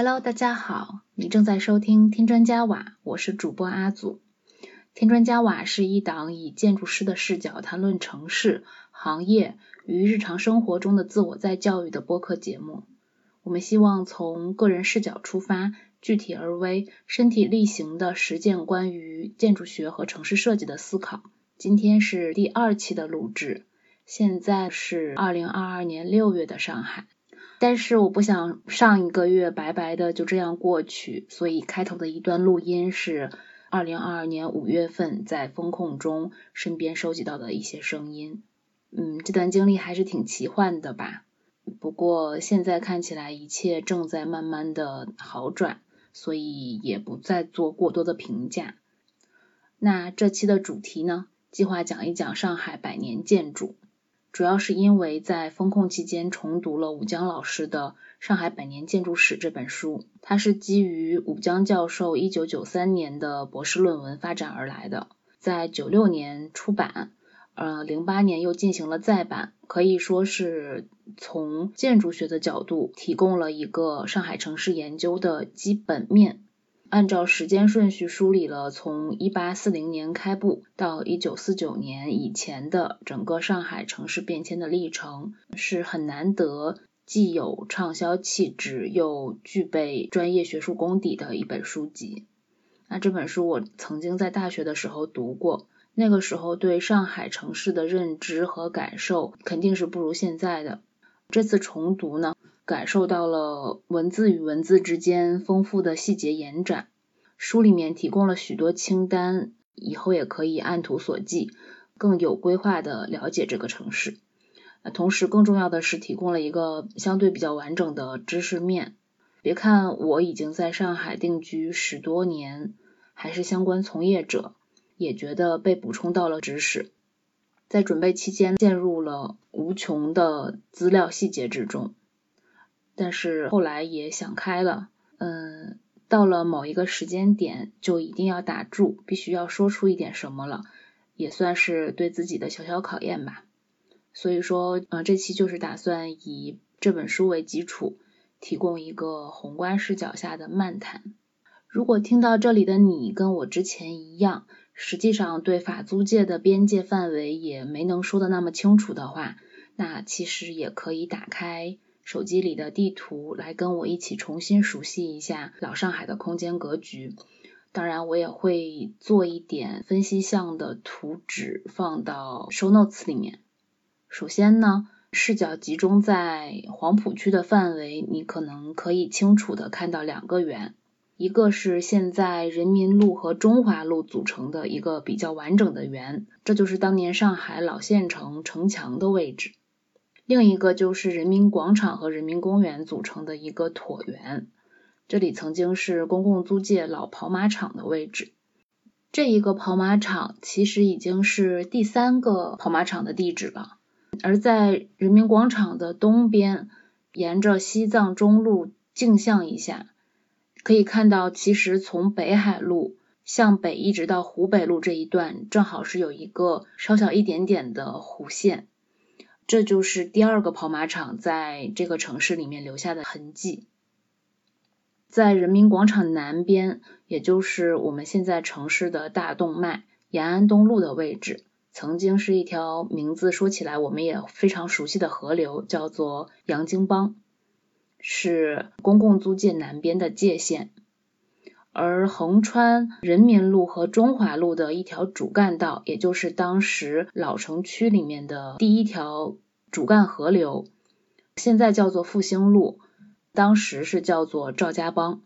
Hello，大家好，你正在收听听专家瓦，我是主播阿祖。听专家瓦是一档以建筑师的视角谈论城市、行业与日常生活中的自我再教育的播客节目。我们希望从个人视角出发，具体而微、身体力行的实践关于建筑学和城市设计的思考。今天是第二期的录制，现在是二零二二年六月的上海。但是我不想上一个月白白的就这样过去，所以开头的一段录音是二零二二年五月份在风控中身边收集到的一些声音。嗯，这段经历还是挺奇幻的吧。不过现在看起来一切正在慢慢的好转，所以也不再做过多的评价。那这期的主题呢，计划讲一讲上海百年建筑。主要是因为在封控期间重读了武江老师的《上海百年建筑史》这本书，它是基于武江教授一九九三年的博士论文发展而来的，在九六年出版，呃，零八年又进行了再版，可以说是从建筑学的角度提供了一个上海城市研究的基本面。按照时间顺序梳理了从一八四零年开埠到一九四九年以前的整个上海城市变迁的历程，是很难得既有畅销气质又具备专业学术功底的一本书籍。那这本书我曾经在大学的时候读过，那个时候对上海城市的认知和感受肯定是不如现在的。这次重读呢？感受到了文字与文字之间丰富的细节延展，书里面提供了许多清单，以后也可以按图索骥，更有规划的了解这个城市。同时，更重要的是提供了一个相对比较完整的知识面。别看我已经在上海定居十多年，还是相关从业者，也觉得被补充到了知识。在准备期间，陷入了无穷的资料细节之中。但是后来也想开了，嗯，到了某一个时间点就一定要打住，必须要说出一点什么了，也算是对自己的小小考验吧。所以说，呃，这期就是打算以这本书为基础，提供一个宏观视角下的漫谈。如果听到这里的你跟我之前一样，实际上对法租界的边界范围也没能说的那么清楚的话，那其实也可以打开。手机里的地图来跟我一起重新熟悉一下老上海的空间格局。当然，我也会做一点分析项的图纸放到 show notes 里面。首先呢，视角集中在黄浦区的范围，你可能可以清楚的看到两个圆，一个是现在人民路和中华路组成的一个比较完整的圆，这就是当年上海老县城城墙的位置。另一个就是人民广场和人民公园组成的一个椭圆，这里曾经是公共租界老跑马场的位置。这一个跑马场其实已经是第三个跑马场的地址了。而在人民广场的东边，沿着西藏中路径向一下，可以看到，其实从北海路向北一直到湖北路这一段，正好是有一个稍小一点点的弧线。这就是第二个跑马场在这个城市里面留下的痕迹。在人民广场南边，也就是我们现在城市的大动脉延安东路的位置，曾经是一条名字说起来我们也非常熟悉的河流，叫做杨泾浜，是公共租界南边的界限。而横穿人民路和中华路的一条主干道，也就是当时老城区里面的第一条。主干河流现在叫做复兴路，当时是叫做赵家浜。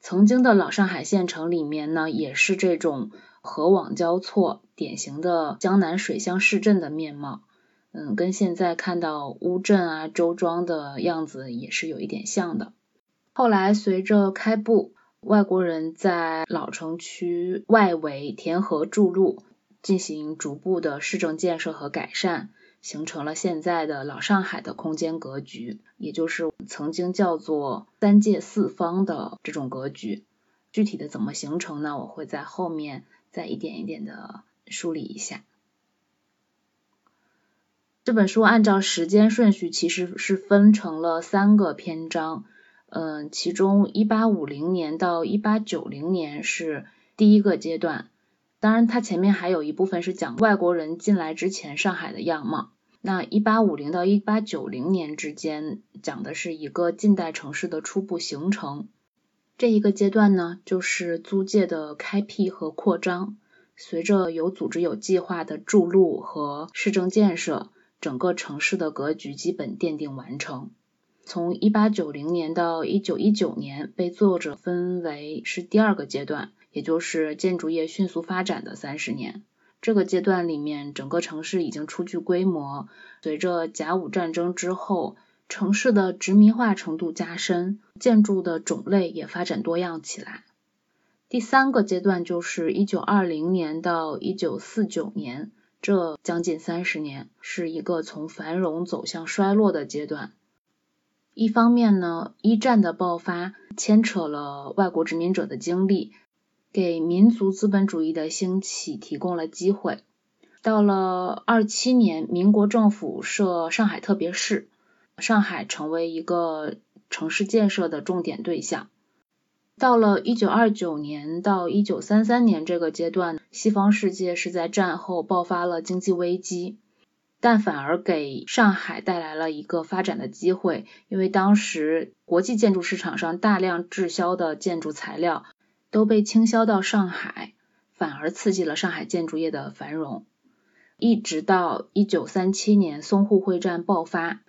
曾经的老上海县城里面呢，也是这种河网交错、典型的江南水乡市镇的面貌。嗯，跟现在看到乌镇啊、周庄的样子也是有一点像的。后来随着开埠，外国人在老城区外围填河筑路，进行逐步的市政建设和改善。形成了现在的老上海的空间格局，也就是曾经叫做三界四方的这种格局。具体的怎么形成呢？我会在后面再一点一点的梳理一下。这本书按照时间顺序其实是分成了三个篇章，嗯，其中一八五零年到一八九零年是第一个阶段，当然它前面还有一部分是讲外国人进来之前上海的样貌。那一八五零到一八九零年之间讲的是一个近代城市的初步形成，这一个阶段呢就是租界的开辟和扩张，随着有组织有计划的筑路和市政建设。整个城市的格局基本奠定完成。从一八九零年到一九一九年，被作者分为是第二个阶段，也就是建筑业迅速发展的三十年。这个阶段里面，整个城市已经初具规模。随着甲午战争之后，城市的殖民化程度加深，建筑的种类也发展多样起来。第三个阶段就是一九二零年到一九四九年。这将近三十年是一个从繁荣走向衰落的阶段。一方面呢，一战的爆发牵扯了外国殖民者的经历，给民族资本主义的兴起提供了机会。到了二七年，民国政府设上海特别市，上海成为一个城市建设的重点对象。到了一九二九年到一九三三年这个阶段，西方世界是在战后爆发了经济危机，但反而给上海带来了一个发展的机会，因为当时国际建筑市场上大量滞销的建筑材料都被倾销到上海，反而刺激了上海建筑业的繁荣。一直到一九三七年淞沪会战爆发，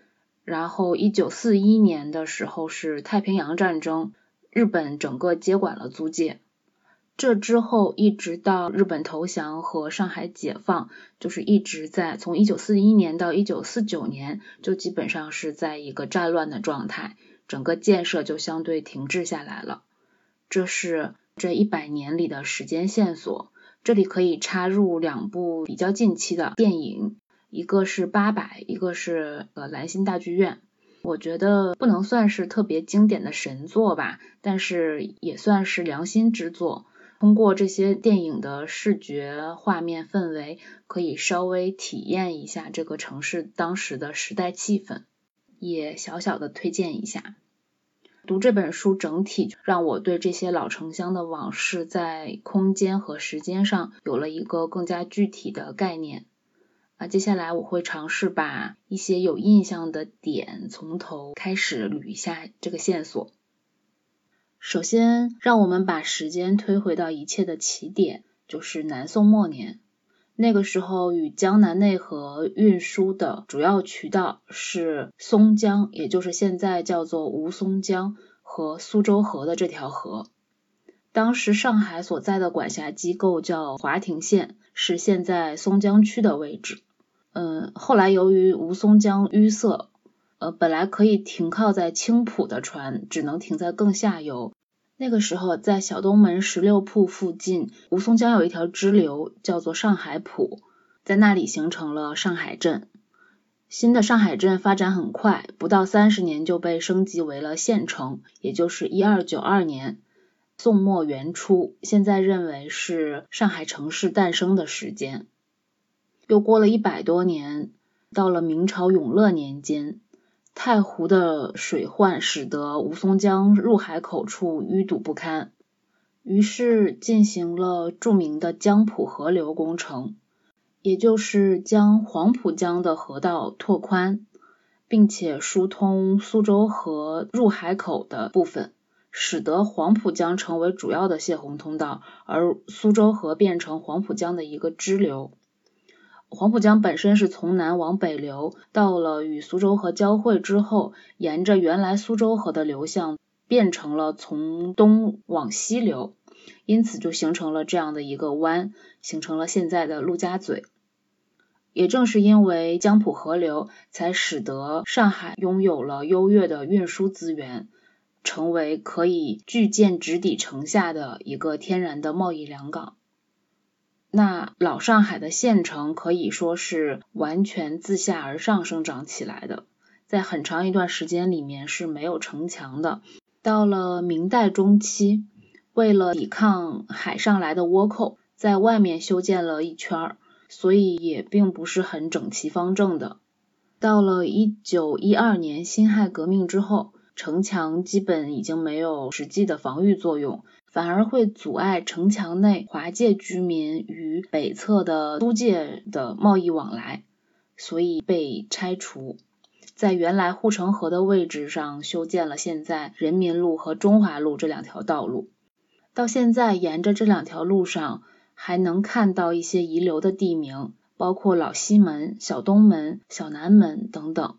然后一九四一年的时候是太平洋战争。日本整个接管了租界，这之后一直到日本投降和上海解放，就是一直在从一九四一年到一九四九年，就基本上是在一个战乱的状态，整个建设就相对停滞下来了。这是这一百年里的时间线索。这里可以插入两部比较近期的电影，一个是《八佰》，一个是呃兰心大剧院。我觉得不能算是特别经典的神作吧，但是也算是良心之作。通过这些电影的视觉画面氛围，可以稍微体验一下这个城市当时的时代气氛，也小小的推荐一下。读这本书整体让我对这些老城乡的往事在空间和时间上有了一个更加具体的概念。啊，接下来我会尝试把一些有印象的点从头开始捋一下这个线索。首先，让我们把时间推回到一切的起点，就是南宋末年。那个时候，与江南内河运输的主要渠道是松江，也就是现在叫做吴淞江和苏州河的这条河。当时上海所在的管辖机构叫华亭县，是现在松江区的位置。嗯，后来由于吴淞江淤塞，呃，本来可以停靠在青浦的船只能停在更下游。那个时候，在小东门十六铺附近，吴淞江有一条支流叫做上海浦，在那里形成了上海镇。新的上海镇发展很快，不到三十年就被升级为了县城，也就是一二九二年，宋末元初，现在认为是上海城市诞生的时间。又过了一百多年，到了明朝永乐年间，太湖的水患使得吴淞江入海口处淤堵不堪，于是进行了著名的江浦河流工程，也就是将黄浦江的河道拓宽，并且疏通苏州河入海口的部分，使得黄浦江成为主要的泄洪通道，而苏州河变成黄浦江的一个支流。黄浦江本身是从南往北流，到了与苏州河交汇之后，沿着原来苏州河的流向，变成了从东往西流，因此就形成了这样的一个弯，形成了现在的陆家嘴。也正是因为江浦河流，才使得上海拥有了优越的运输资源，成为可以巨舰直抵城下的一个天然的贸易良港。那老上海的县城可以说是完全自下而上生长起来的，在很长一段时间里面是没有城墙的。到了明代中期，为了抵抗海上来的倭寇，在外面修建了一圈儿，所以也并不是很整齐方正的。到了一九一二年辛亥革命之后，城墙基本已经没有实际的防御作用，反而会阻碍城墙内华界居民与北侧的租界的贸易往来，所以被拆除。在原来护城河的位置上修建了现在人民路和中华路这两条道路。到现在，沿着这两条路上还能看到一些遗留的地名。包括老西门、小东门、小南门等等。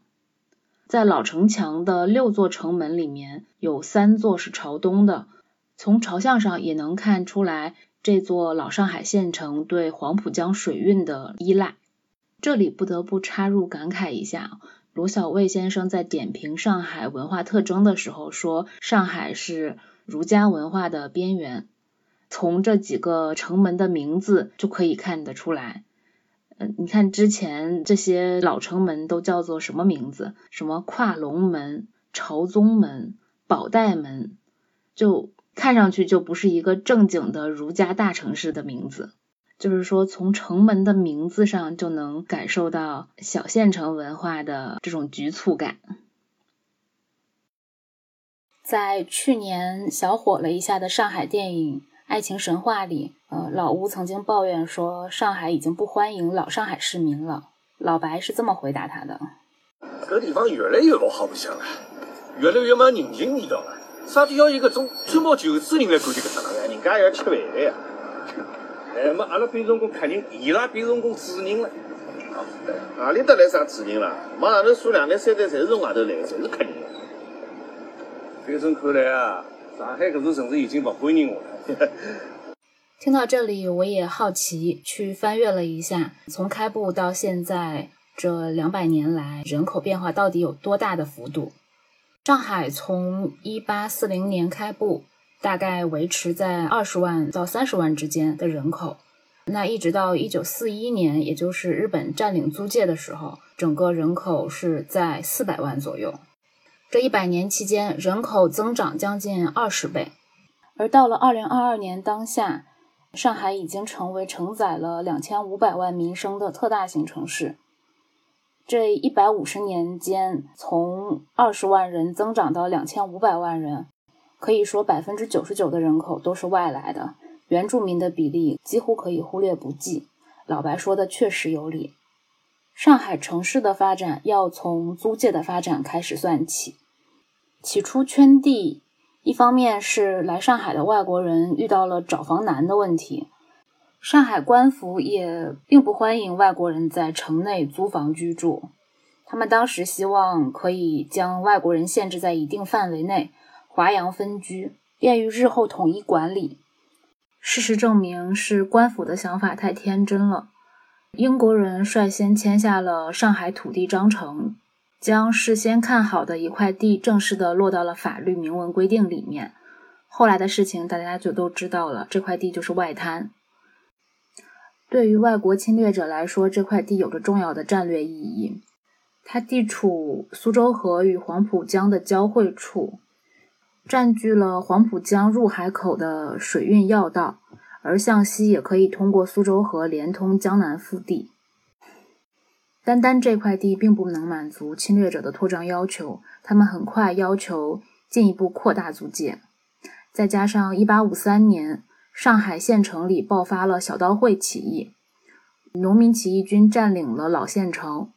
在老城墙的六座城门里面，有三座是朝东的。从朝向上也能看出来，这座老上海县城对黄浦江水运的依赖。这里不得不插入感慨一下，罗小卫先生在点评上海文化特征的时候说，上海是儒家文化的边缘。从这几个城门的名字就可以看得出来。嗯，你看之前这些老城门都叫做什么名字？什么跨龙门、朝宗门、宝带门，就看上去就不是一个正经的儒家大城市的名字。就是说，从城门的名字上就能感受到小县城文化的这种局促感。在去年小火了一下的上海电影。爱情神话里，呃，老吴曾经抱怨说，上海已经不欢迎老上海市民了。老白是这么回答他的：这地方越来越不好白相了，越来越没人情味道了。啥地要一个种吹毛求疵人来管理搿搭了？人家也要吃饭的呀。哎，么阿拉变成功客人，伊拉变成功主人了。哪里得来啥主人啦？往上头数两代三代，侪是从外头来的，侪是客人。反正看来啊，上海搿座城市已经不欢迎我了。听到这里，我也好奇去翻阅了一下，从开埠到现在这两百年来，人口变化到底有多大的幅度？上海从一八四零年开埠，大概维持在二十万到三十万之间的人口，那一直到一九四一年，也就是日本占领租界的时候，整个人口是在四百万左右。这一百年期间，人口增长将近二十倍。而到了二零二二年当下，上海已经成为承载了两千五百万民生的特大型城市。这一百五十年间，从二十万人增长到两千五百万人，可以说百分之九十九的人口都是外来的，原住民的比例几乎可以忽略不计。老白说的确实有理。上海城市的发展要从租界的发展开始算起，起初圈地。一方面是来上海的外国人遇到了找房难的问题，上海官府也并不欢迎外国人在城内租房居住。他们当时希望可以将外国人限制在一定范围内，华洋分居，便于日后统一管理。事实证明是官府的想法太天真了。英国人率先签下了上海土地章程。将事先看好的一块地正式的落到了法律明文规定里面。后来的事情大家就都知道了，这块地就是外滩。对于外国侵略者来说，这块地有着重要的战略意义。它地处苏州河与黄浦江的交汇处，占据了黄浦江入海口的水运要道，而向西也可以通过苏州河连通江南腹地。单单这块地并不能满足侵略者的扩张要求，他们很快要求进一步扩大租界。再加上1853年上海县城里爆发了小刀会起义，农民起义军占领了老县城，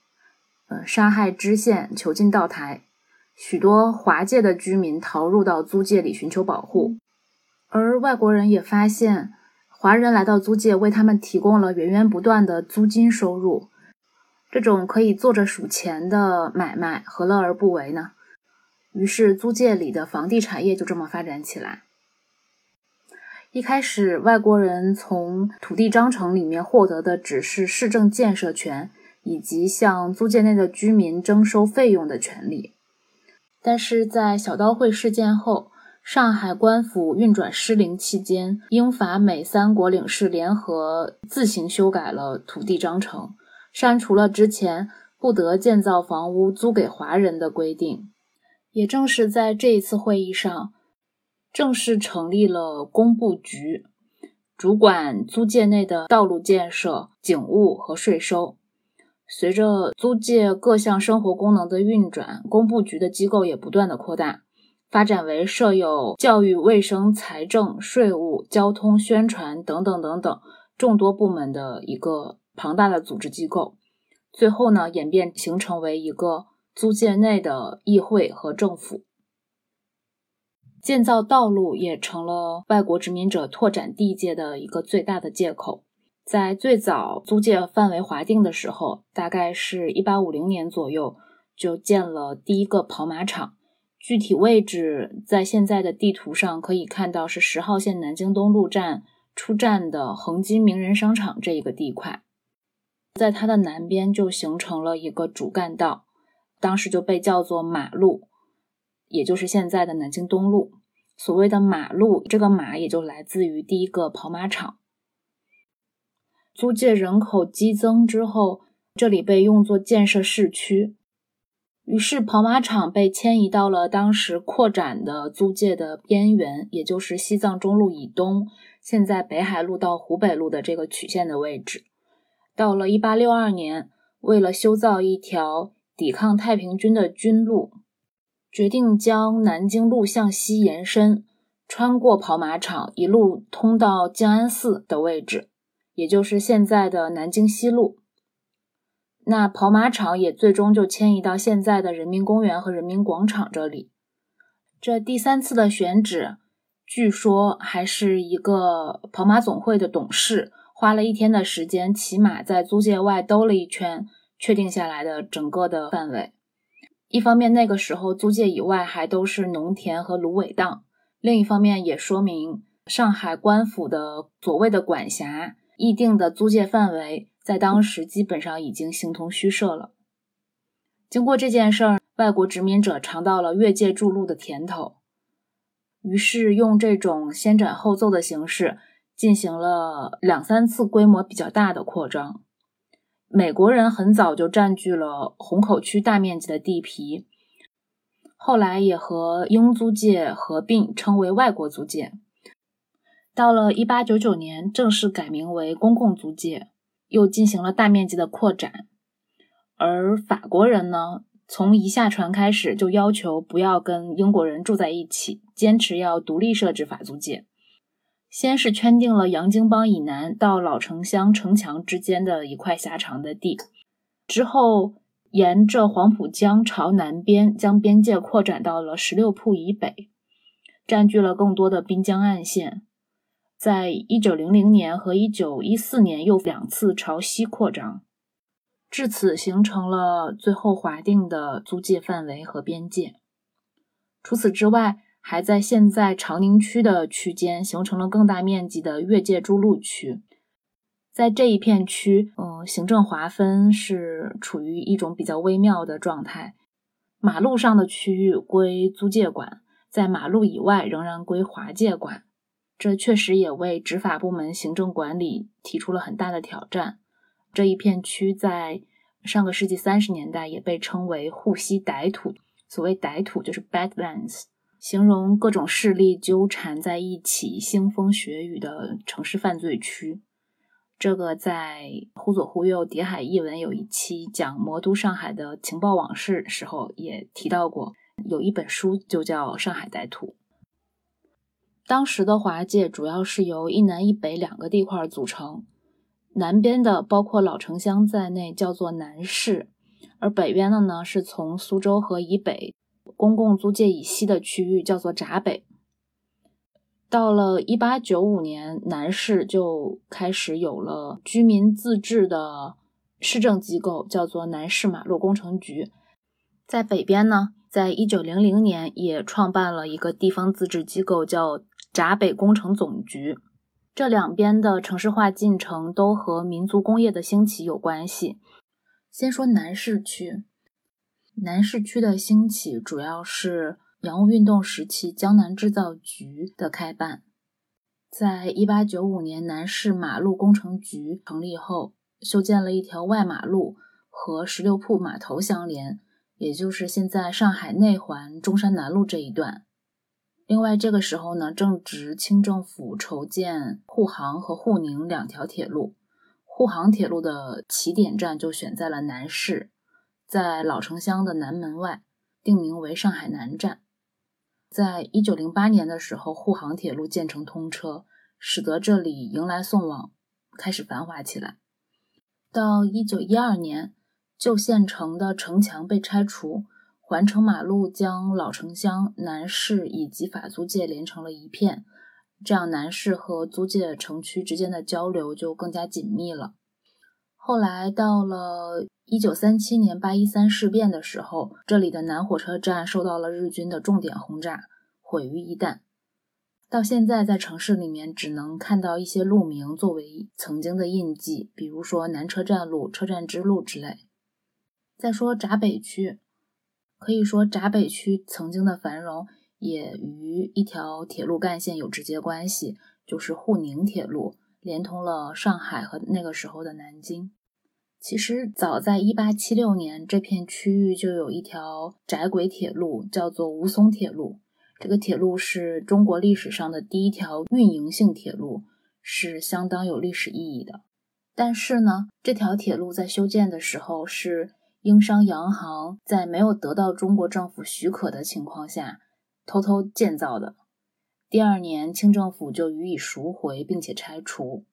呃，杀害知县，囚禁道台，许多华界的居民逃入到租界里寻求保护，而外国人也发现华人来到租界为他们提供了源源不断的租金收入。这种可以坐着数钱的买卖，何乐而不为呢？于是租界里的房地产业就这么发展起来。一开始，外国人从土地章程里面获得的只是市政建设权以及向租界内的居民征收费用的权利。但是在小刀会事件后，上海官府运转失灵期间，英法美三国领事联合自行修改了土地章程。删除了之前不得建造房屋租给华人的规定。也正是在这一次会议上，正式成立了工部局，主管租界内的道路建设、警务和税收。随着租界各项生活功能的运转，工部局的机构也不断的扩大，发展为设有教育、卫生、财政、税务、交通、宣传等等等等众多部门的一个庞大的组织机构。最后呢，演变形成为一个租界内的议会和政府。建造道路也成了外国殖民者拓展地界的一个最大的借口。在最早租界范围划定的时候，大概是一八五零年左右，就建了第一个跑马场。具体位置在现在的地图上可以看到，是十号线南京东路站出站的恒基名人商场这一个地块。在它的南边就形成了一个主干道，当时就被叫做马路。也就是现在的南京东路，所谓的马路，这个马也就来自于第一个跑马场。租界人口激增之后，这里被用作建设市区，于是跑马场被迁移到了当时扩展的租界的边缘，也就是西藏中路以东，现在北海路到湖北路的这个曲线的位置。到了1862年，为了修造一条抵抗太平军的军路。决定将南京路向西延伸，穿过跑马场，一路通到静安寺的位置，也就是现在的南京西路。那跑马场也最终就迁移到现在的人民公园和人民广场这里。这第三次的选址，据说还是一个跑马总会的董事花了一天的时间，骑马在租界外兜了一圈，确定下来的整个的范围。一方面，那个时候租界以外还都是农田和芦苇荡；另一方面，也说明上海官府的所谓的管辖议定的租界范围，在当时基本上已经形同虚设了。经过这件事儿，外国殖民者尝到了越界筑路的甜头，于是用这种先斩后奏的形式，进行了两三次规模比较大的扩张。美国人很早就占据了虹口区大面积的地皮，后来也和英租界合并，称为外国租界。到了1899年，正式改名为公共租界，又进行了大面积的扩展。而法国人呢，从一下船开始就要求不要跟英国人住在一起，坚持要独立设置法租界。先是圈定了洋泾浜以南到老城乡城墙之间的一块狭长的地，之后沿着黄浦江朝南边将边界扩展到了十六铺以北，占据了更多的滨江岸线。在一九零零年和一九一四年又两次朝西扩张，至此形成了最后划定的租界范围和边界。除此之外，还在现在长宁区的区间形成了更大面积的越界筑路区，在这一片区，嗯，行政划分是处于一种比较微妙的状态。马路上的区域归租界管，在马路以外仍然归华界管。这确实也为执法部门行政管理提出了很大的挑战。这一片区在上个世纪三十年代也被称为沪西歹土，所谓歹土就是 Badlands。形容各种势力纠缠在一起、腥风血雨的城市犯罪区，这个在《忽左忽右谍海译文》有一期讲魔都上海的情报往事时候也提到过，有一本书就叫《上海歹徒》。当时的华界主要是由一南一北两个地块组成，南边的包括老城乡在内叫做南市，而北边的呢是从苏州河以北。公共租界以西的区域叫做闸北。到了一八九五年，南市就开始有了居民自治的市政机构，叫做南市马路工程局。在北边呢，在一九零零年也创办了一个地方自治机构，叫闸北工程总局。这两边的城市化进程都和民族工业的兴起有关系。先说南市区。南市区的兴起主要是洋务运动时期江南制造局的开办。在一八九五年，南市马路工程局成立后，修建了一条外马路和十六铺码头相连，也就是现在上海内环中山南路这一段。另外，这个时候呢，正值清政府筹建沪杭和沪宁两条铁路。沪杭铁路的起点站就选在了南市，在老城厢的南门外，定名为上海南站。在一九零八年的时候，沪杭铁路建成通车，使得这里迎来送往开始繁华起来。到一九一二年，旧县城的城墙被拆除。环城马路将老城厢、南市以及法租界连成了一片，这样南市和租界城区之间的交流就更加紧密了。后来到了一九三七年八一三事变的时候，这里的南火车站受到了日军的重点轰炸，毁于一旦。到现在，在城市里面只能看到一些路名作为曾经的印记，比如说南车站路、车站支路之类。再说闸北区。可以说，闸北区曾经的繁荣也与一条铁路干线有直接关系，就是沪宁铁路，连通了上海和那个时候的南京。其实，早在1876年，这片区域就有一条窄轨铁路，叫做吴淞铁路。这个铁路是中国历史上的第一条运营性铁路，是相当有历史意义的。但是呢，这条铁路在修建的时候是。英商洋行在没有得到中国政府许可的情况下偷偷建造的。第二年，清政府就予以赎回，并且拆除。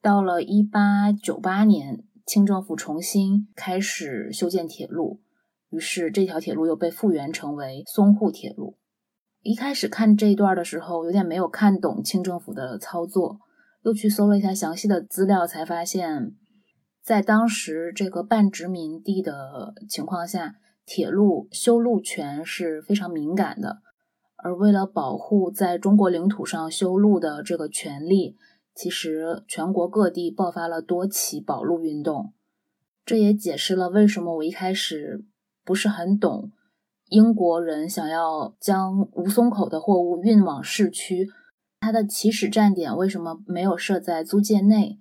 到了一八九八年，清政府重新开始修建铁路，于是这条铁路又被复原成为淞沪铁路。一开始看这一段的时候，有点没有看懂清政府的操作，又去搜了一下详细的资料，才发现。在当时这个半殖民地的情况下，铁路修路权是非常敏感的。而为了保护在中国领土上修路的这个权利，其实全国各地爆发了多起保路运动。这也解释了为什么我一开始不是很懂英国人想要将吴淞口的货物运往市区，它的起始站点为什么没有设在租界内。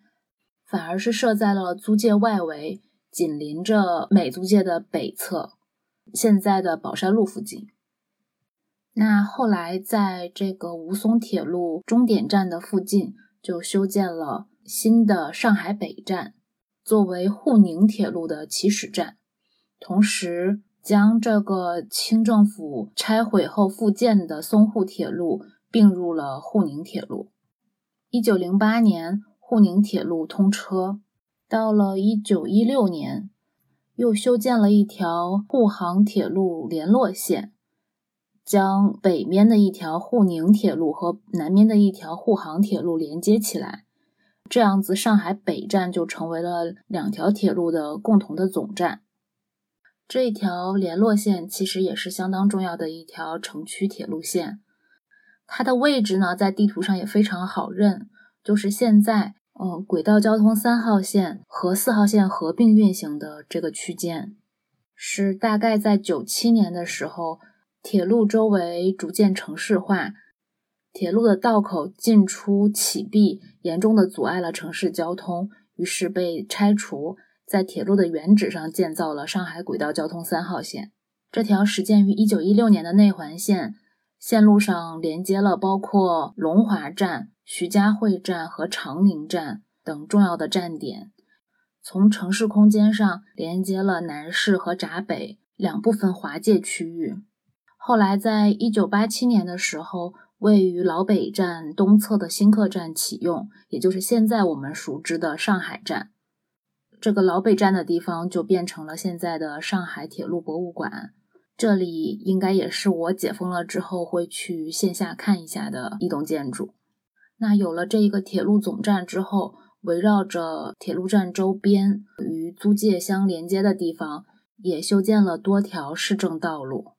反而是设在了租界外围，紧邻着美租界的北侧，现在的宝山路附近。那后来在这个吴淞铁路终点站的附近，就修建了新的上海北站，作为沪宁铁路的起始站，同时将这个清政府拆毁后复建的淞沪铁路并入了沪宁铁路。一九零八年。沪宁铁路通车，到了一九一六年，又修建了一条沪杭铁路联络线，将北面的一条沪宁铁路和南面的一条沪杭铁路连接起来。这样子，上海北站就成为了两条铁路的共同的总站。这一条联络线其实也是相当重要的一条城区铁路线，它的位置呢，在地图上也非常好认。就是现在，嗯，轨道交通三号线和四号线合并运行的这个区间，是大概在九七年的时候，铁路周围逐渐城市化，铁路的道口进出启闭严重的阻碍了城市交通，于是被拆除，在铁路的原址上建造了上海轨道交通三号线。这条始建于一九一六年的内环线，线路上连接了包括龙华站。徐家汇站和长宁站等重要的站点，从城市空间上连接了南市和闸北两部分华界区域。后来，在一九八七年的时候，位于老北站东侧的新客站启用，也就是现在我们熟知的上海站。这个老北站的地方就变成了现在的上海铁路博物馆。这里应该也是我解封了之后会去线下看一下的一栋建筑。那有了这一个铁路总站之后，围绕着铁路站周边与租界相连接的地方，也修建了多条市政道路。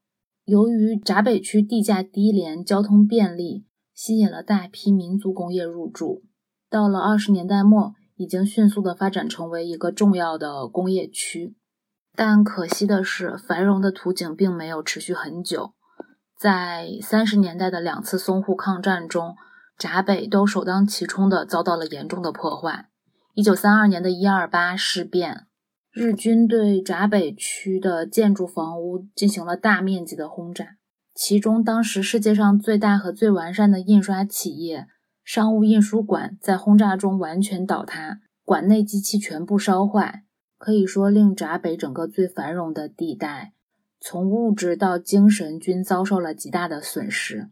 由于闸北区地价低廉、交通便利，吸引了大批民族工业入驻。到了二十年代末，已经迅速的发展成为一个重要的工业区。但可惜的是，繁荣的图景并没有持续很久。在三十年代的两次淞沪抗战中，闸北都首当其冲的遭到了严重的破坏。一九三二年的一二八事变，日军对闸北区的建筑房屋进行了大面积的轰炸。其中当时世界上最大和最完善的印刷企业——商务印书馆，在轰炸中完全倒塌，馆内机器全部烧坏，可以说令闸北整个最繁荣的地带，从物质到精神均遭受了极大的损失。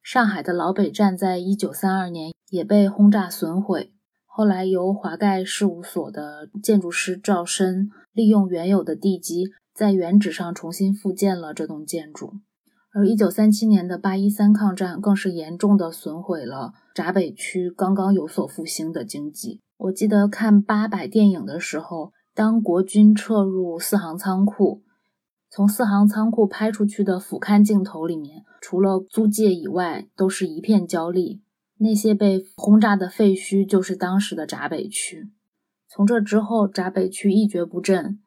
上海的老北站在一九三二年也被轰炸损毁。后来由华盖事务所的建筑师赵申利用原有的地基，在原址上重新复建了这栋建筑。而1937年的八一三抗战更是严重的损毁了闸北区刚刚有所复兴的经济。我记得看八百电影的时候，当国军撤入四行仓库，从四行仓库拍出去的俯瞰镜头里面，除了租界以外，都是一片焦栗。那些被轰炸的废墟就是当时的闸北区。从这之后，闸北区一蹶不振，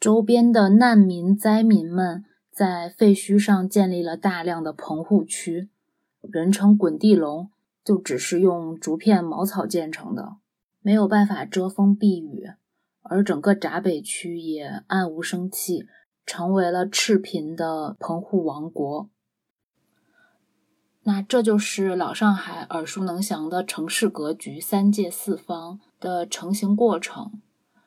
周边的难民灾民们在废墟上建立了大量的棚户区，人称“滚地龙”，就只是用竹片、茅草建成的，没有办法遮风避雨。而整个闸北区也暗无生气，成为了赤贫的棚户王国。那这就是老上海耳熟能详的城市格局“三界四方”的成型过程。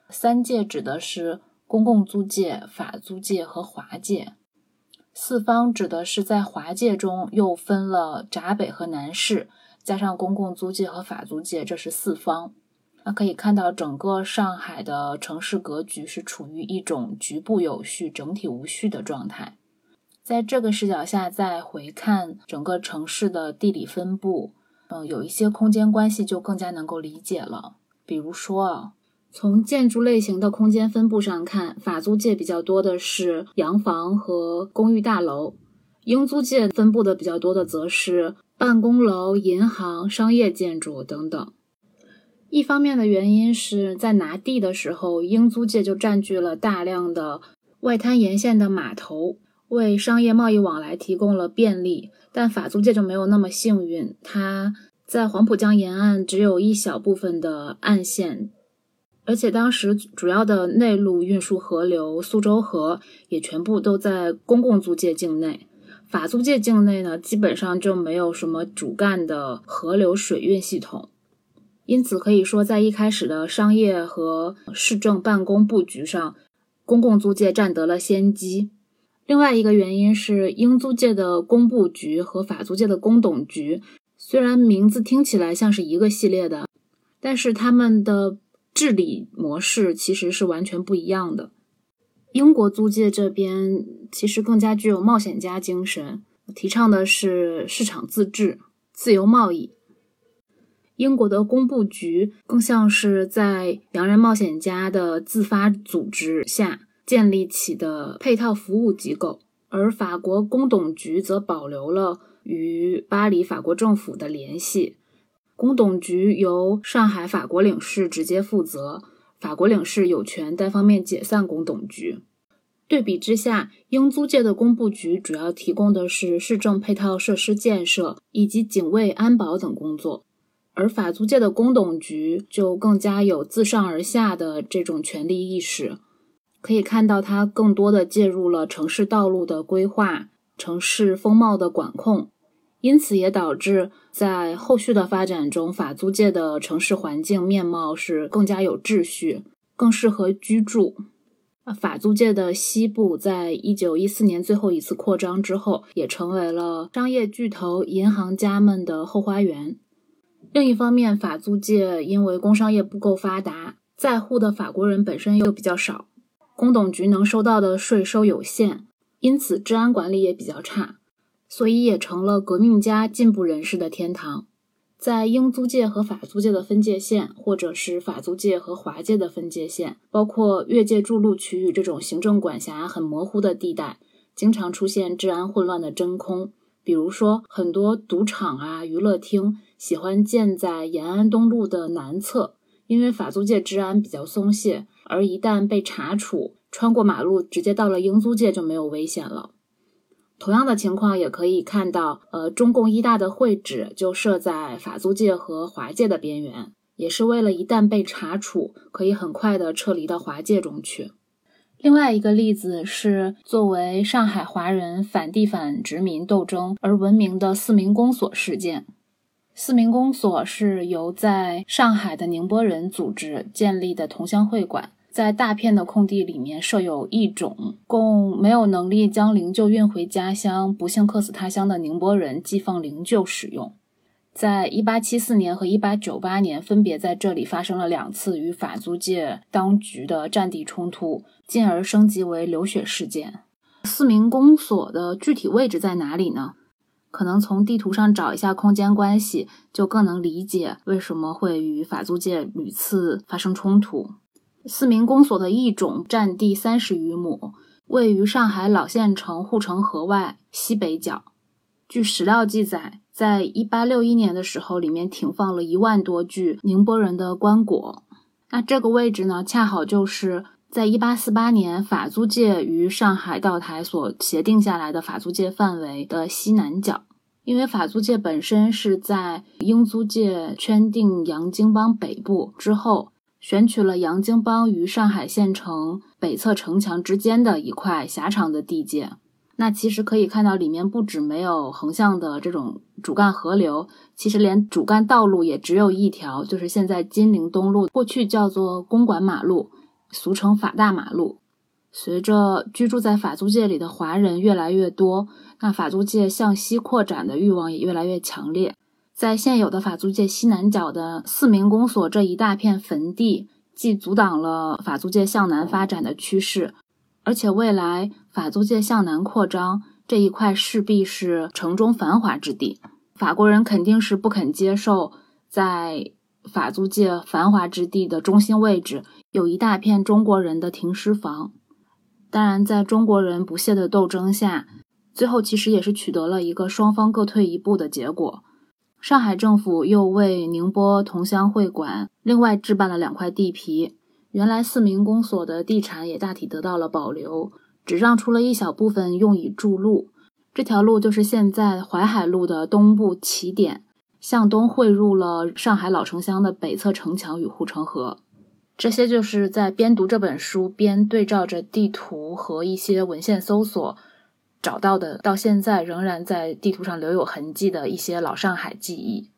三界指的是公共租界、法租界和华界；四方指的是在华界中又分了闸北和南市，加上公共租界和法租界，这是四方。那可以看到，整个上海的城市格局是处于一种局部有序、整体无序的状态。在这个视角下，再回看整个城市的地理分布，嗯，有一些空间关系就更加能够理解了。比如说啊，从建筑类型的空间分布上看，法租界比较多的是洋房和公寓大楼，英租界分布的比较多的则是办公楼、银行、商业建筑等等。一方面的原因是在拿地的时候，英租界就占据了大量的外滩沿线的码头。为商业贸易往来提供了便利，但法租界就没有那么幸运。它在黄浦江沿岸只有一小部分的岸线，而且当时主要的内陆运输河流苏州河也全部都在公共租界境内。法租界境内呢，基本上就没有什么主干的河流水运系统，因此可以说，在一开始的商业和市政办公布局上，公共租界占得了先机。另外一个原因是，英租界的工部局和法租界的工董局，虽然名字听起来像是一个系列的，但是他们的治理模式其实是完全不一样的。英国租界这边其实更加具有冒险家精神，提倡的是市场自治、自由贸易。英国的工部局更像是在洋人冒险家的自发组织下。建立起的配套服务机构，而法国工董局则保留了与巴黎法国政府的联系。工董局由上海法国领事直接负责，法国领事有权单方面解散工董局。对比之下，英租界的工部局主要提供的是市政配套设施建设以及警卫安保等工作，而法租界的工董局就更加有自上而下的这种权力意识。可以看到，它更多的介入了城市道路的规划、城市风貌的管控，因此也导致在后续的发展中，法租界的城市环境面貌是更加有秩序，更适合居住。法租界的西部，在一九一四年最后一次扩张之后，也成为了商业巨头、银行家们的后花园。另一方面，法租界因为工商业不够发达，在沪的法国人本身又比较少。工董局能收到的税收有限，因此治安管理也比较差，所以也成了革命家、进步人士的天堂。在英租界和法租界的分界线，或者是法租界和华界的分界线，包括越界筑路区域这种行政管辖很模糊的地带，经常出现治安混乱的真空。比如说，很多赌场啊、娱乐厅喜欢建在延安东路的南侧，因为法租界治安比较松懈。而一旦被查处，穿过马路直接到了英租界就没有危险了。同样的情况也可以看到，呃，中共一大的会址就设在法租界和华界的边缘，也是为了一旦被查处，可以很快的撤离到华界中去。另外一个例子是作为上海华人反地反殖民斗争而闻名的四民公所事件。四民公所是由在上海的宁波人组织建立的同乡会馆，在大片的空地里面设有一种，供没有能力将灵柩运回家乡、不幸客死他乡的宁波人寄放灵柩使用。在1874年和1898年，分别在这里发生了两次与法租界当局的战地冲突，进而升级为流血事件。四民公所的具体位置在哪里呢？可能从地图上找一下空间关系，就更能理解为什么会与法租界屡次发生冲突。四明公所的一种占地三十余亩，位于上海老县城护城河外西北角。据史料记载。在一八六一年的时候，里面停放了一万多具宁波人的棺椁。那这个位置呢，恰好就是在一八四八年法租界与上海道台所协定下来的法租界范围的西南角。因为法租界本身是在英租界圈定洋泾浜北部之后，选取了洋泾浜与上海县城北侧城墙之间的一块狭长的地界。那其实可以看到，里面不止没有横向的这种主干河流，其实连主干道路也只有一条，就是现在金陵东路，过去叫做公馆马路，俗称法大马路。随着居住在法租界里的华人越来越多，那法租界向西扩展的欲望也越来越强烈。在现有的法租界西南角的四民公所这一大片坟地，既阻挡了法租界向南发展的趋势。而且未来法租界向南扩张这一块势必是城中繁华之地，法国人肯定是不肯接受在法租界繁华之地的中心位置有一大片中国人的停尸房。当然，在中国人不懈的斗争下，最后其实也是取得了一个双方各退一步的结果。上海政府又为宁波同乡会馆另外置办了两块地皮。原来四民公所的地产也大体得到了保留，只让出了一小部分用以筑路。这条路就是现在淮海路的东部起点，向东汇入了上海老城乡的北侧城墙与护城河。这些就是在边读这本书边对照着地图和一些文献搜索找到的，到现在仍然在地图上留有痕迹的一些老上海记忆。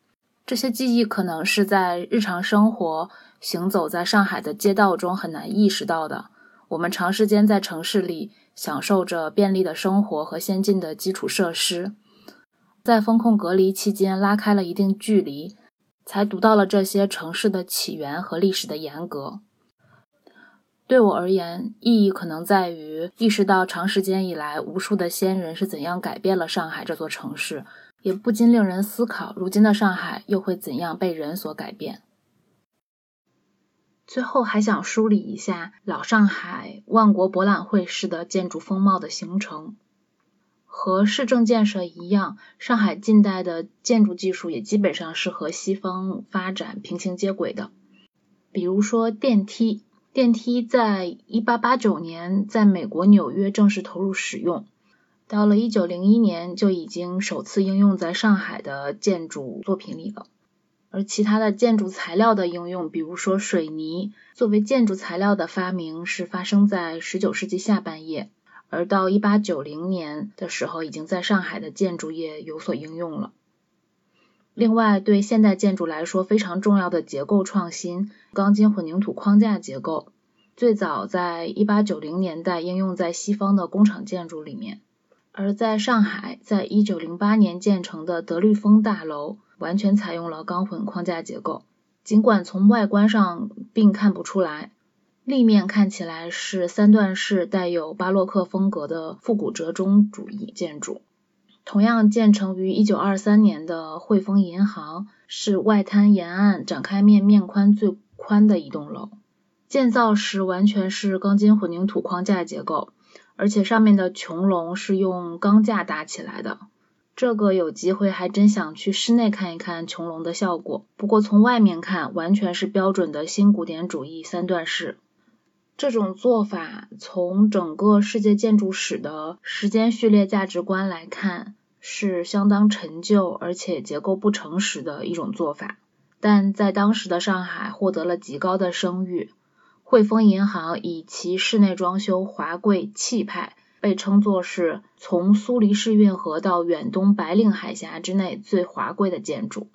这些记忆可能是在日常生活。行走在上海的街道中很难意识到的，我们长时间在城市里享受着便利的生活和先进的基础设施，在风控隔离期间拉开了一定距离，才读到了这些城市的起源和历史的沿革。对我而言，意义可能在于意识到长时间以来无数的先人是怎样改变了上海这座城市，也不禁令人思考，如今的上海又会怎样被人所改变。最后还想梳理一下老上海万国博览会式的建筑风貌的形成。和市政建设一样，上海近代的建筑技术也基本上是和西方发展平行接轨的。比如说电梯，电梯在1889年在美国纽约正式投入使用，到了1901年就已经首次应用在上海的建筑作品里了。而其他的建筑材料的应用，比如说水泥作为建筑材料的发明，是发生在十九世纪下半叶，而到一八九零年的时候，已经在上海的建筑业有所应用了。另外，对现代建筑来说非常重要的结构创新——钢筋混凝土框架结构，最早在一八九零年代应用在西方的工厂建筑里面，而在上海，在一九零八年建成的德律风大楼。完全采用了钢混框架结构，尽管从外观上并看不出来，立面看起来是三段式带有巴洛克风格的复古折中主义建筑。同样建成于一九二三年的汇丰银行，是外滩沿岸展开面面宽最宽的一栋楼。建造时完全是钢筋混凝土框架结构，而且上面的穹隆是用钢架搭起来的。这个有机会还真想去室内看一看穹隆的效果。不过从外面看，完全是标准的新古典主义三段式。这种做法从整个世界建筑史的时间序列价值观来看，是相当陈旧而且结构不诚实的一种做法。但在当时的上海获得了极高的声誉。汇丰银行以其室内装修华贵气派，被称作是从苏黎世运河到远东白令海峡之内最华贵的建筑。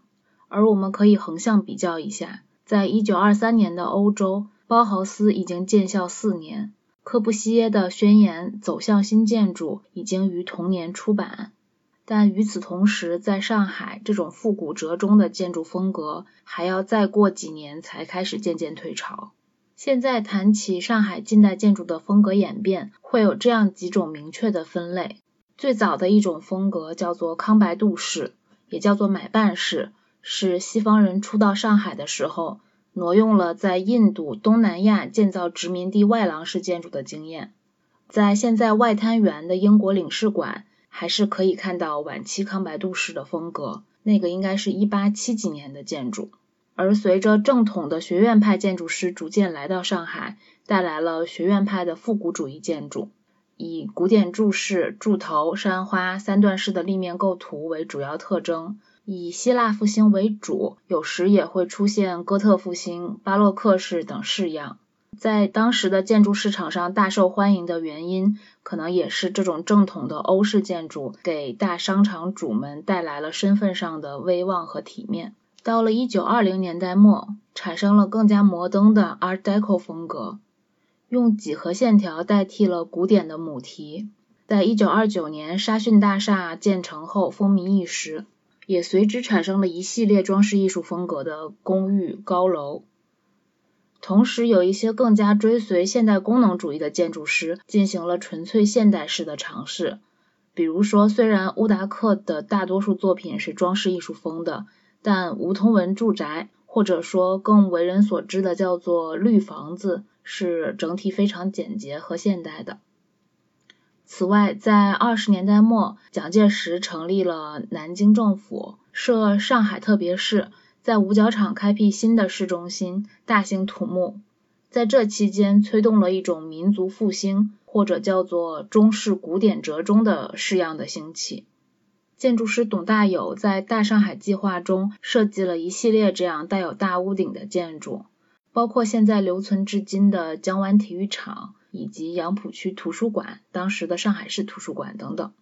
而我们可以横向比较一下，在一九二三年的欧洲，包豪斯已经建校四年，科布西耶的宣言走向新建筑已经于同年出版。但与此同时，在上海，这种复古折中的建筑风格还要再过几年才开始渐渐退潮。现在谈起上海近代建筑的风格演变，会有这样几种明确的分类。最早的一种风格叫做康白度式，也叫做买办式，是西方人初到上海的时候，挪用了在印度、东南亚建造殖民地外廊式建筑的经验。在现在外滩源的英国领事馆。还是可以看到晚期康白度式的风格，那个应该是一八七几年的建筑。而随着正统的学院派建筑师逐渐来到上海，带来了学院派的复古主义建筑，以古典柱式、柱头、山花、三段式的立面构图为主要特征，以希腊复兴为主，有时也会出现哥特复兴、巴洛克式等式样。在当时的建筑市场上大受欢迎的原因，可能也是这种正统的欧式建筑给大商场主们带来了身份上的威望和体面。到了一九二零年代末，产生了更加摩登的 Art Deco 风格，用几何线条代替了古典的母题。在一九二九年沙逊大厦建成后风靡一时，也随之产生了一系列装饰艺术风格的公寓高楼。同时，有一些更加追随现代功能主义的建筑师进行了纯粹现代式的尝试。比如说，虽然乌达克的大多数作品是装饰艺术风的，但梧桐纹住宅，或者说更为人所知的叫做绿房子，是整体非常简洁和现代的。此外，在二十年代末，蒋介石成立了南京政府，设上海特别市。在五角场开辟新的市中心，大兴土木。在这期间，推动了一种民族复兴，或者叫做中式古典折中的式样的兴起。建筑师董大有在大上海计划中设计了一系列这样带有大屋顶的建筑，包括现在留存至今的江湾体育场以及杨浦区图书馆，当时的上海市图书馆等等。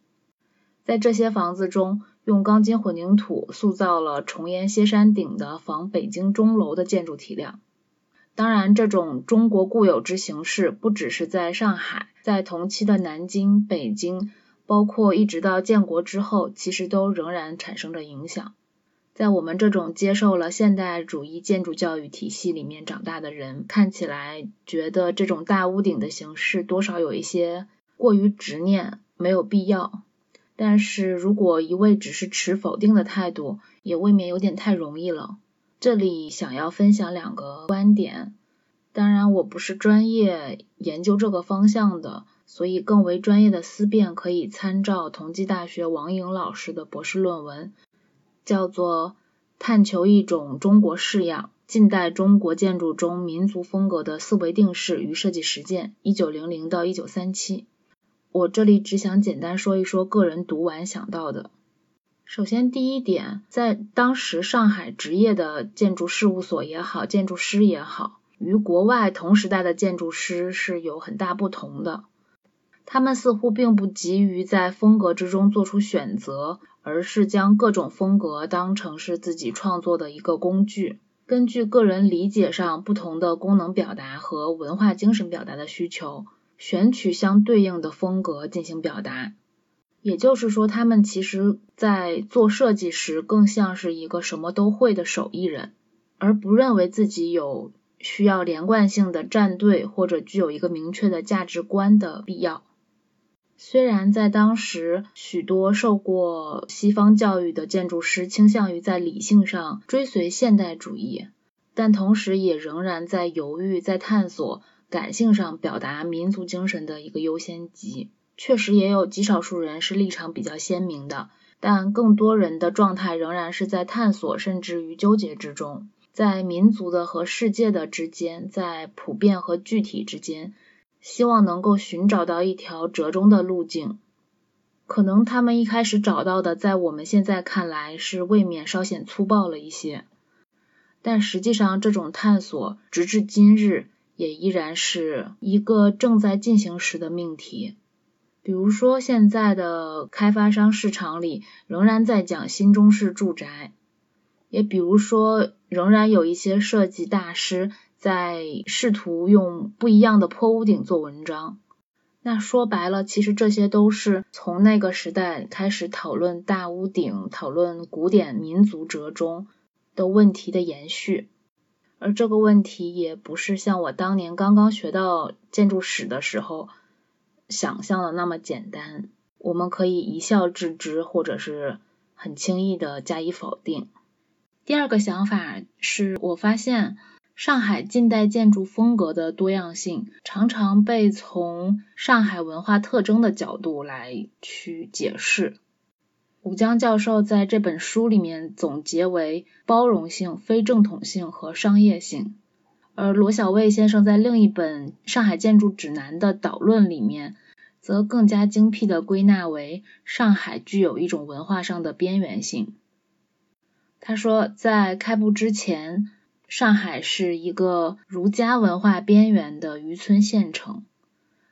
在这些房子中，用钢筋混凝土塑造了重檐歇山顶的仿北京钟楼的建筑体量。当然，这种中国固有之形式不只是在上海，在同期的南京、北京，包括一直到建国之后，其实都仍然产生着影响。在我们这种接受了现代主义建筑教育体系里面长大的人，看起来觉得这种大屋顶的形式多少有一些过于执念，没有必要。但是如果一味只是持否定的态度，也未免有点太容易了。这里想要分享两个观点，当然我不是专业研究这个方向的，所以更为专业的思辨可以参照同济大学王颖老师的博士论文，叫做《探求一种中国式样：近代中国建筑中民族风格的思维定式与设计实践（一九零零到一九三七）》。我这里只想简单说一说个人读完想到的。首先，第一点，在当时上海职业的建筑事务所也好，建筑师也好，与国外同时代的建筑师是有很大不同的。他们似乎并不急于在风格之中做出选择，而是将各种风格当成是自己创作的一个工具，根据个人理解上不同的功能表达和文化精神表达的需求。选取相对应的风格进行表达，也就是说，他们其实在做设计时更像是一个什么都会的手艺人，而不认为自己有需要连贯性的站队或者具有一个明确的价值观的必要。虽然在当时，许多受过西方教育的建筑师倾向于在理性上追随现代主义，但同时也仍然在犹豫，在探索。感性上表达民族精神的一个优先级，确实也有极少数人是立场比较鲜明的，但更多人的状态仍然是在探索，甚至于纠结之中，在民族的和世界的之间，在普遍和具体之间，希望能够寻找到一条折中的路径。可能他们一开始找到的，在我们现在看来是未免稍显粗暴了一些，但实际上这种探索，直至今日。也依然是一个正在进行时的命题。比如说，现在的开发商市场里仍然在讲新中式住宅，也比如说，仍然有一些设计大师在试图用不一样的破屋顶做文章。那说白了，其实这些都是从那个时代开始讨论大屋顶、讨论古典民族折中的问题的延续。而这个问题也不是像我当年刚刚学到建筑史的时候想象的那么简单，我们可以一笑置之，或者是很轻易的加以否定。第二个想法是我发现。上海近代建筑风格的多样性，常常被从上海文化特征的角度来去解释。吴江教授在这本书里面总结为包容性、非正统性和商业性，而罗小卫先生在另一本《上海建筑指南》的导论里面，则更加精辟的归纳为上海具有一种文化上的边缘性。他说，在开埠之前。上海是一个儒家文化边缘的渔村县城，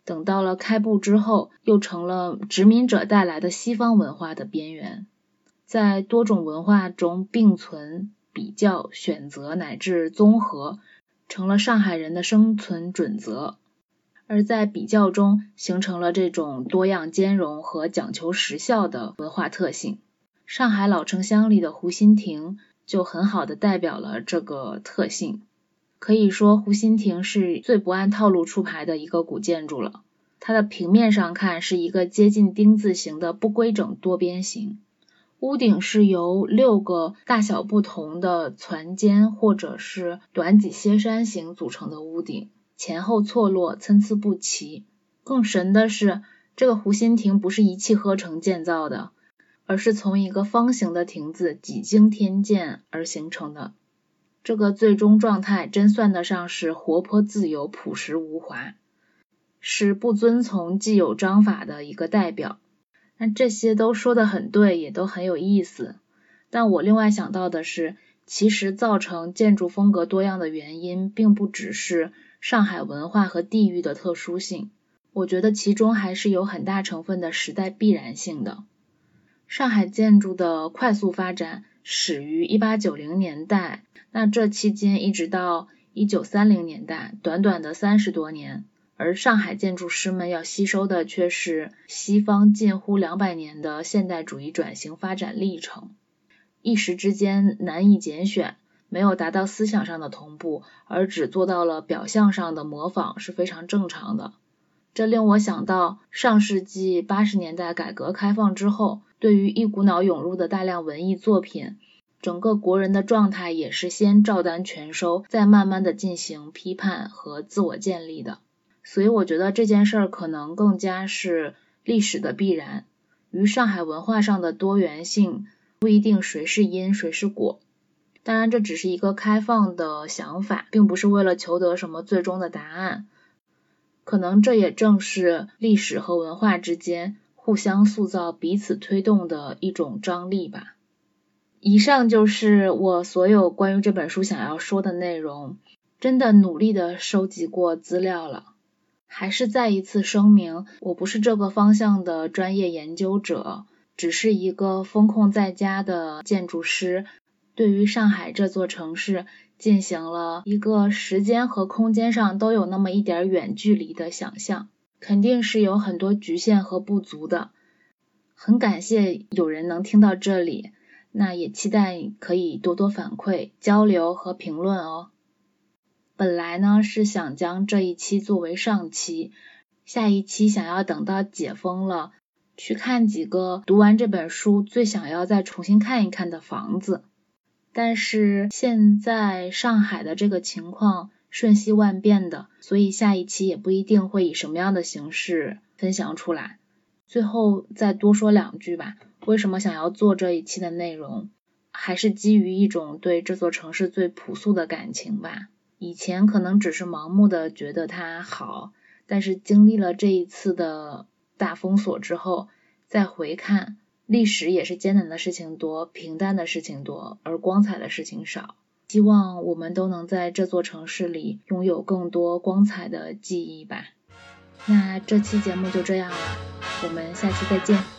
等到了开埠之后，又成了殖民者带来的西方文化的边缘，在多种文化中并存、比较、选择乃至综合，成了上海人的生存准则，而在比较中形成了这种多样兼容和讲求实效的文化特性。上海老城乡里的湖心亭。就很好的代表了这个特性，可以说湖心亭是最不按套路出牌的一个古建筑了。它的平面上看是一个接近丁字形的不规整多边形，屋顶是由六个大小不同的攒尖或者是短脊歇山形组成的屋顶，前后错落，参差不齐。更神的是，这个湖心亭不是一气呵成建造的。而是从一个方形的亭子几经天建而形成的，这个最终状态真算得上是活泼自由、朴实无华，是不遵从既有章法的一个代表。那这些都说的很对，也都很有意思。但我另外想到的是，其实造成建筑风格多样的原因，并不只是上海文化和地域的特殊性，我觉得其中还是有很大成分的时代必然性的。上海建筑的快速发展始于一八九零年代，那这期间一直到一九三零年代，短短的三十多年，而上海建筑师们要吸收的却是西方近乎两百年的现代主义转型发展历程，一时之间难以拣选，没有达到思想上的同步，而只做到了表象上的模仿是非常正常的。这令我想到上世纪八十年代改革开放之后。对于一股脑涌入的大量文艺作品，整个国人的状态也是先照单全收，再慢慢的进行批判和自我建立的。所以我觉得这件事儿可能更加是历史的必然。与上海文化上的多元性不一定谁是因谁是果，当然这只是一个开放的想法，并不是为了求得什么最终的答案。可能这也正是历史和文化之间。互相塑造、彼此推动的一种张力吧。以上就是我所有关于这本书想要说的内容。真的努力的收集过资料了，还是再一次声明，我不是这个方向的专业研究者，只是一个风控在家的建筑师，对于上海这座城市进行了一个时间和空间上都有那么一点远距离的想象。肯定是有很多局限和不足的，很感谢有人能听到这里，那也期待可以多多反馈、交流和评论哦。本来呢是想将这一期作为上期，下一期想要等到解封了，去看几个读完这本书最想要再重新看一看的房子，但是现在上海的这个情况。瞬息万变的，所以下一期也不一定会以什么样的形式分享出来。最后再多说两句吧，为什么想要做这一期的内容，还是基于一种对这座城市最朴素的感情吧。以前可能只是盲目的觉得它好，但是经历了这一次的大封锁之后，再回看历史也是艰难的事情多，平淡的事情多，而光彩的事情少。希望我们都能在这座城市里拥有更多光彩的记忆吧。那这期节目就这样了，我们下期再见。